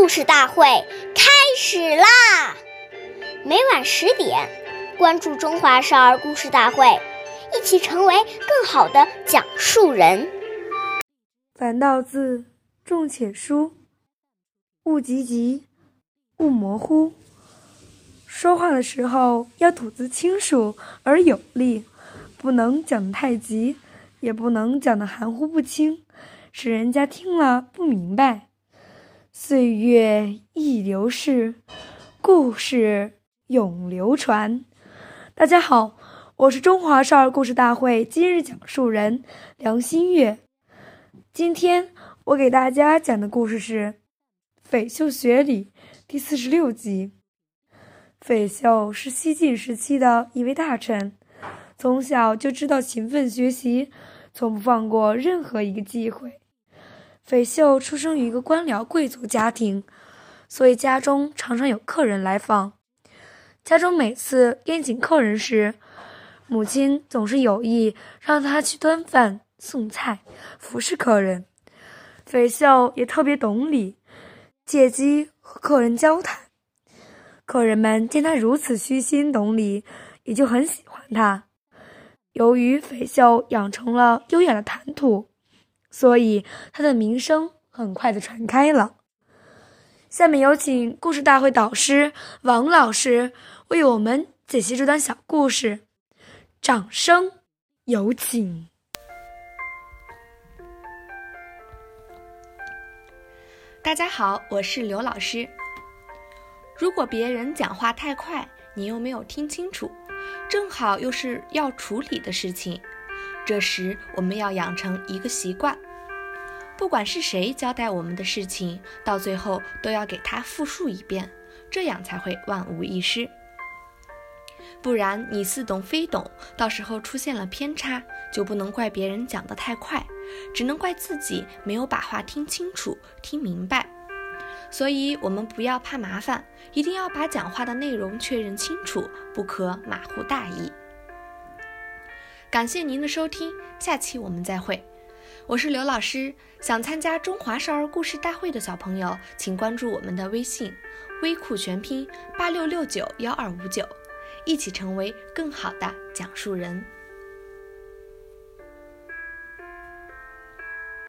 故事大会开始啦！每晚十点，关注《中华少儿故事大会》，一起成为更好的讲述人。凡道字，重且疏，勿急急，勿模糊。说话的时候要吐字清楚而有力，不能讲得太急，也不能讲得含糊不清，使人家听了不明白。岁月易流逝，故事永流传。大家好，我是中华少儿故事大会今日讲述人梁新月。今天我给大家讲的故事是《匪秀学礼》第四十六集。匪秀是西晋时期的一位大臣，从小就知道勤奋学习，从不放过任何一个机会。斐秀出生于一个官僚贵族家庭，所以家中常常有客人来访。家中每次宴请客人时，母亲总是有意让他去端饭、送菜、服侍客人。斐秀也特别懂礼，借机和客人交谈。客人们见他如此虚心懂礼，也就很喜欢他。由于斐秀养成了优雅的谈吐。所以，他的名声很快的传开了。下面有请故事大会导师王老师为我们解析这段小故事，掌声有请。大家好，我是刘老师。如果别人讲话太快，你又没有听清楚，正好又是要处理的事情。这时，我们要养成一个习惯，不管是谁交代我们的事情，到最后都要给他复述一遍，这样才会万无一失。不然你似懂非懂，到时候出现了偏差，就不能怪别人讲得太快，只能怪自己没有把话听清楚、听明白。所以，我们不要怕麻烦，一定要把讲话的内容确认清楚，不可马虎大意。感谢您的收听，下期我们再会。我是刘老师，想参加中华少儿故事大会的小朋友，请关注我们的微信“微库全拼八六六九幺二五九”，一起成为更好的讲述人。